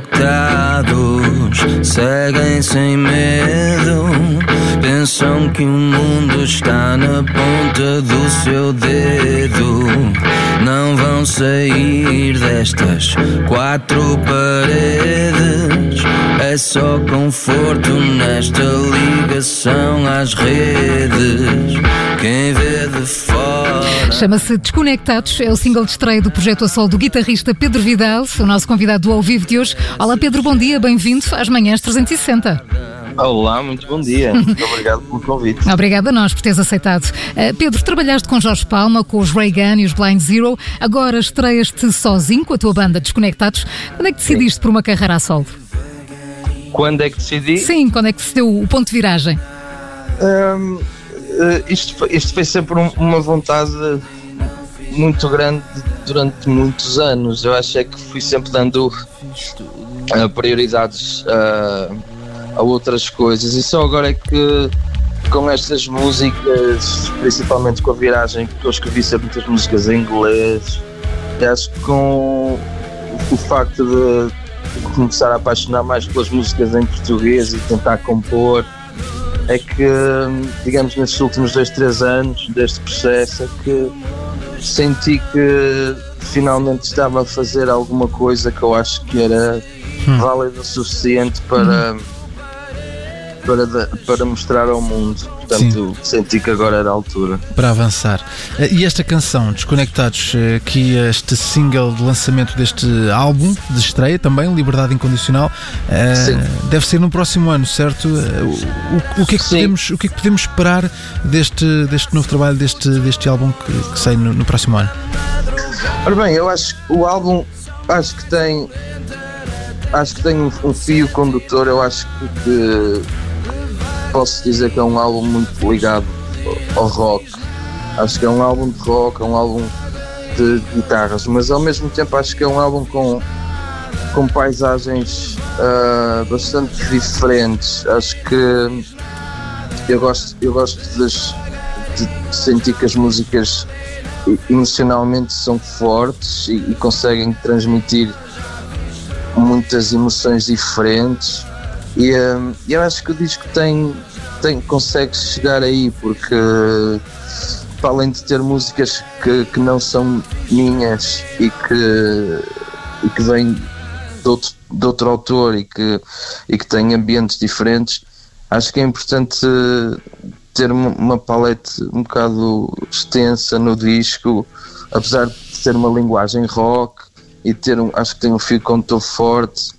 desconectados seguem sem medo. Pensam que o mundo está na ponta do seu dedo. Não vão sair destas quatro paredes. É só conforto nesta ligação às redes. Quem vê de fora. Chama-se Desconectados, é o single de estreia do projeto a sol do guitarrista Pedro Vidal, o nosso convidado do ao vivo de hoje. Olá Pedro, bom dia, bem-vindo às manhãs 360. Olá, muito bom dia. Muito obrigado pelo convite. Obrigada a nós por teres aceitado. Uh, Pedro, trabalhaste com Jorge Palma, com os Ray Gun e os Blind Zero. Agora estreias-te sozinho com a tua banda Desconectados. Quando é que decidiste por uma carreira a solo? Quando é que decidi? Sim, quando é que se deu o ponto de viragem? Um, isto, foi, isto foi sempre um, uma vontade muito grande durante muitos anos. Eu acho é que fui sempre dando uh, prioridades uh, a outras coisas e só agora é que com estas músicas, principalmente com a viragem, que eu escrevi sempre muitas músicas em inglês, acho que com o facto de começar a apaixonar mais pelas músicas em português e tentar compor é que, digamos, nestes últimos dois, três anos deste processo é que senti que finalmente estava a fazer alguma coisa que eu acho que era hum. válida o suficiente para, hum. Para, para mostrar ao mundo. Portanto, Sim. senti que agora era a altura. Para avançar. Eh, e esta canção, Desconectados, eh, que este single de lançamento deste álbum de estreia também, Liberdade Incondicional, eh, Sim. deve ser no próximo ano, certo? O, o, que, é que podemos, o que é que podemos esperar deste, deste novo trabalho, deste, deste álbum que, que sai no, no próximo ano? Ora bem, eu acho que o álbum acho que tem acho que tem um, um fio condutor, eu acho que, que, posso dizer que é um álbum muito ligado ao rock. Acho que é um álbum de rock, é um álbum de guitarras, mas ao mesmo tempo acho que é um álbum com, com paisagens uh, bastante diferentes. Acho que eu gosto, eu gosto de, de sentir que as músicas emocionalmente são fortes e, e conseguem transmitir muitas emoções diferentes e um, eu acho que o disco tem, tem, consegue chegar aí porque para além de ter músicas que, que não são minhas e que, e que vêm de outro, de outro autor e que, e que têm ambientes diferentes, acho que é importante ter uma palete um bocado extensa no disco, apesar de ter uma linguagem rock e ter um, acho que tem um fio condutor forte.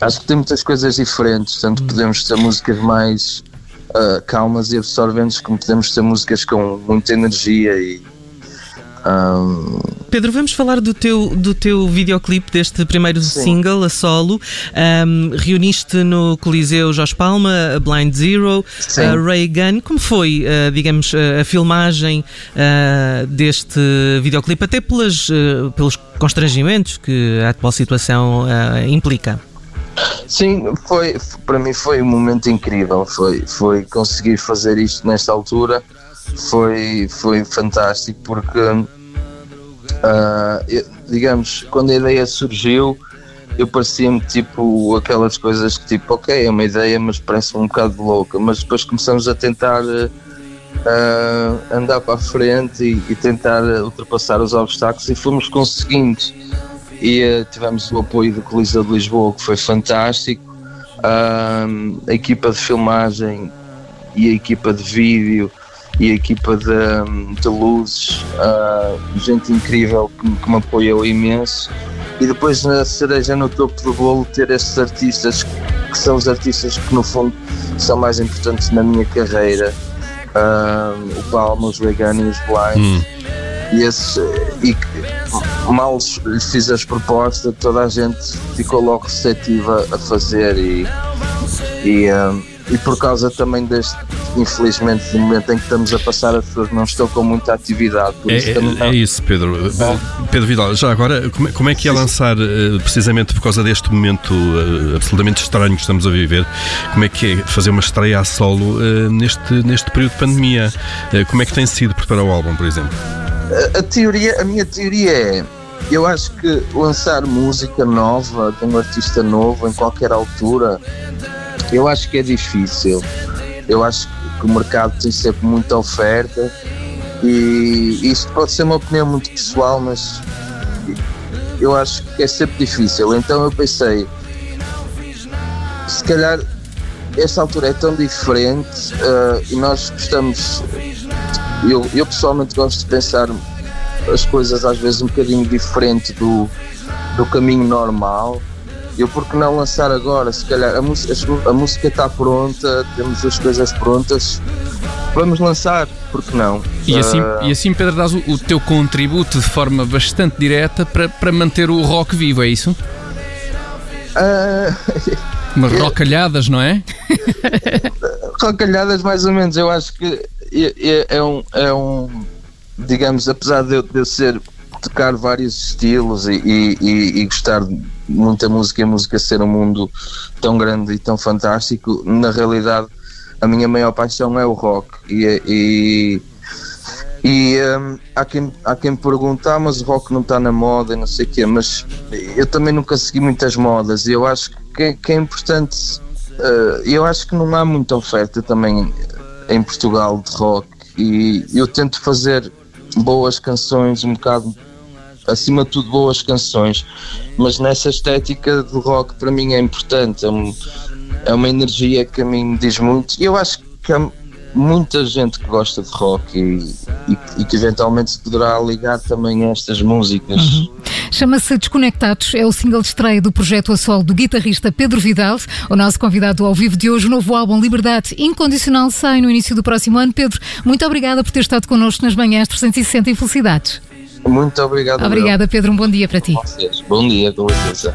Acho que tem muitas coisas diferentes, tanto hum. podemos ter músicas mais uh, calmas e absorventes, como podemos ter músicas com muita energia e um... Pedro, vamos falar do teu, do teu videoclipe deste primeiro Sim. single, a solo. Um, reuniste no Coliseu Jorge Palma, a Blind Zero, a Ray Gun. Como foi, uh, digamos, a filmagem uh, deste videoclipe, até pelas, pelos constrangimentos que a atual situação implica? Sim, foi, para mim foi um momento incrível. Foi, foi conseguir fazer isto nesta altura. Foi, foi fantástico porque Uh, digamos, quando a ideia surgiu, eu parecia-me tipo aquelas coisas que tipo, ok, é uma ideia, mas parece um bocado louca, mas depois começamos a tentar uh, andar para a frente e, e, tentar ultrapassar os obstáculos e fomos conseguindo. E uh, tivemos o apoio do Coliseu de Lisboa, que foi fantástico. a equipa de filmagem e a equipa de vídeo e a equipa de, de luzes, uh, gente incrível que, que, me apoiou imenso. E depois na cereja no topo do bolo ter estes artistas que são os artistas que no fundo são mais importantes na minha carreira. Uh, o Palma, os Reagan e os Blind. Hum. E, esses, e mal lhe fiz as propostas, toda a gente ficou logo receptiva a fazer e, e, um, ah, e por causa também deste infelizmente, no momento em que estamos a passar, as pessoas não estão com muita atividade. É, isso é, é, isso, Pedro. Pedro Vidal, já agora, como é que é lançar, eh, precisamente por causa deste momento eh, absolutamente estranho que estamos a viver, como é que é fazer uma estreia a solo eh, neste, neste período de pandemia? Como é que tem sido preparar o álbum, por exemplo? A, a teoria, a minha teoria é eu acho que lançar música nova de um artista novo em qualquer altura, eu acho que é difícil. Eu acho que o mercado tem sempre muita oferta e isto pode ser uma opinião muito pessoal, mas eu acho que é sempre difícil. Então eu pensei, se calhar esta altura é tão diferente uh, e nós gostamos. Eu, eu pessoalmente gosto de pensar as coisas às vezes um bocadinho diferente do, do caminho normal. Eu por que não lançar agora? Se calhar a, a música está pronta, temos as coisas prontas, vamos lançar, porque não? E assim, uh... e assim Pedro, dás o, o, teu contributo de forma bastante direta para, para manter o rock vivo, é isso? Uh... Mas rocalhadas, não é? rocalhadas mais ou menos, eu acho que é, é, é um, é um digamos, apesar de eu, de eu ser tocar vários estilos e, e, e, gostar de muita música e a música ser um mundo tão grande e tão fantástico, na realidade a minha maior paixão é o rock. E, e, e um, há, quem, há quem me pergunta, ah, mas o rock não está na moda e não sei o quê, mas eu também nunca segui muitas modas e eu acho que, que é importante, uh, eu acho que não há muita oferta também em Portugal de rock e eu tento fazer boas canções, um bocado acima de tudo boas canções, mas nessa estética do rock para mim é importante, é, um, é uma energia que a mim me diz muito e eu acho que há muita gente que gosta de rock e, e, e que eventualmente se poderá ligar também a estas músicas. Uhum. Chama-se Desconectados, é o single de estreia do projeto a solo do guitarrista Pedro Vidal, o nosso convidado ao vivo de hoje. O novo álbum Liberdade Incondicional sai no início do próximo ano. Pedro, muito obrigada por ter estado connosco nas manhãs 360 e felicidades. Muito obrigado. Obrigada, Pedro. Um bom dia para ti. Bom dia, com licença.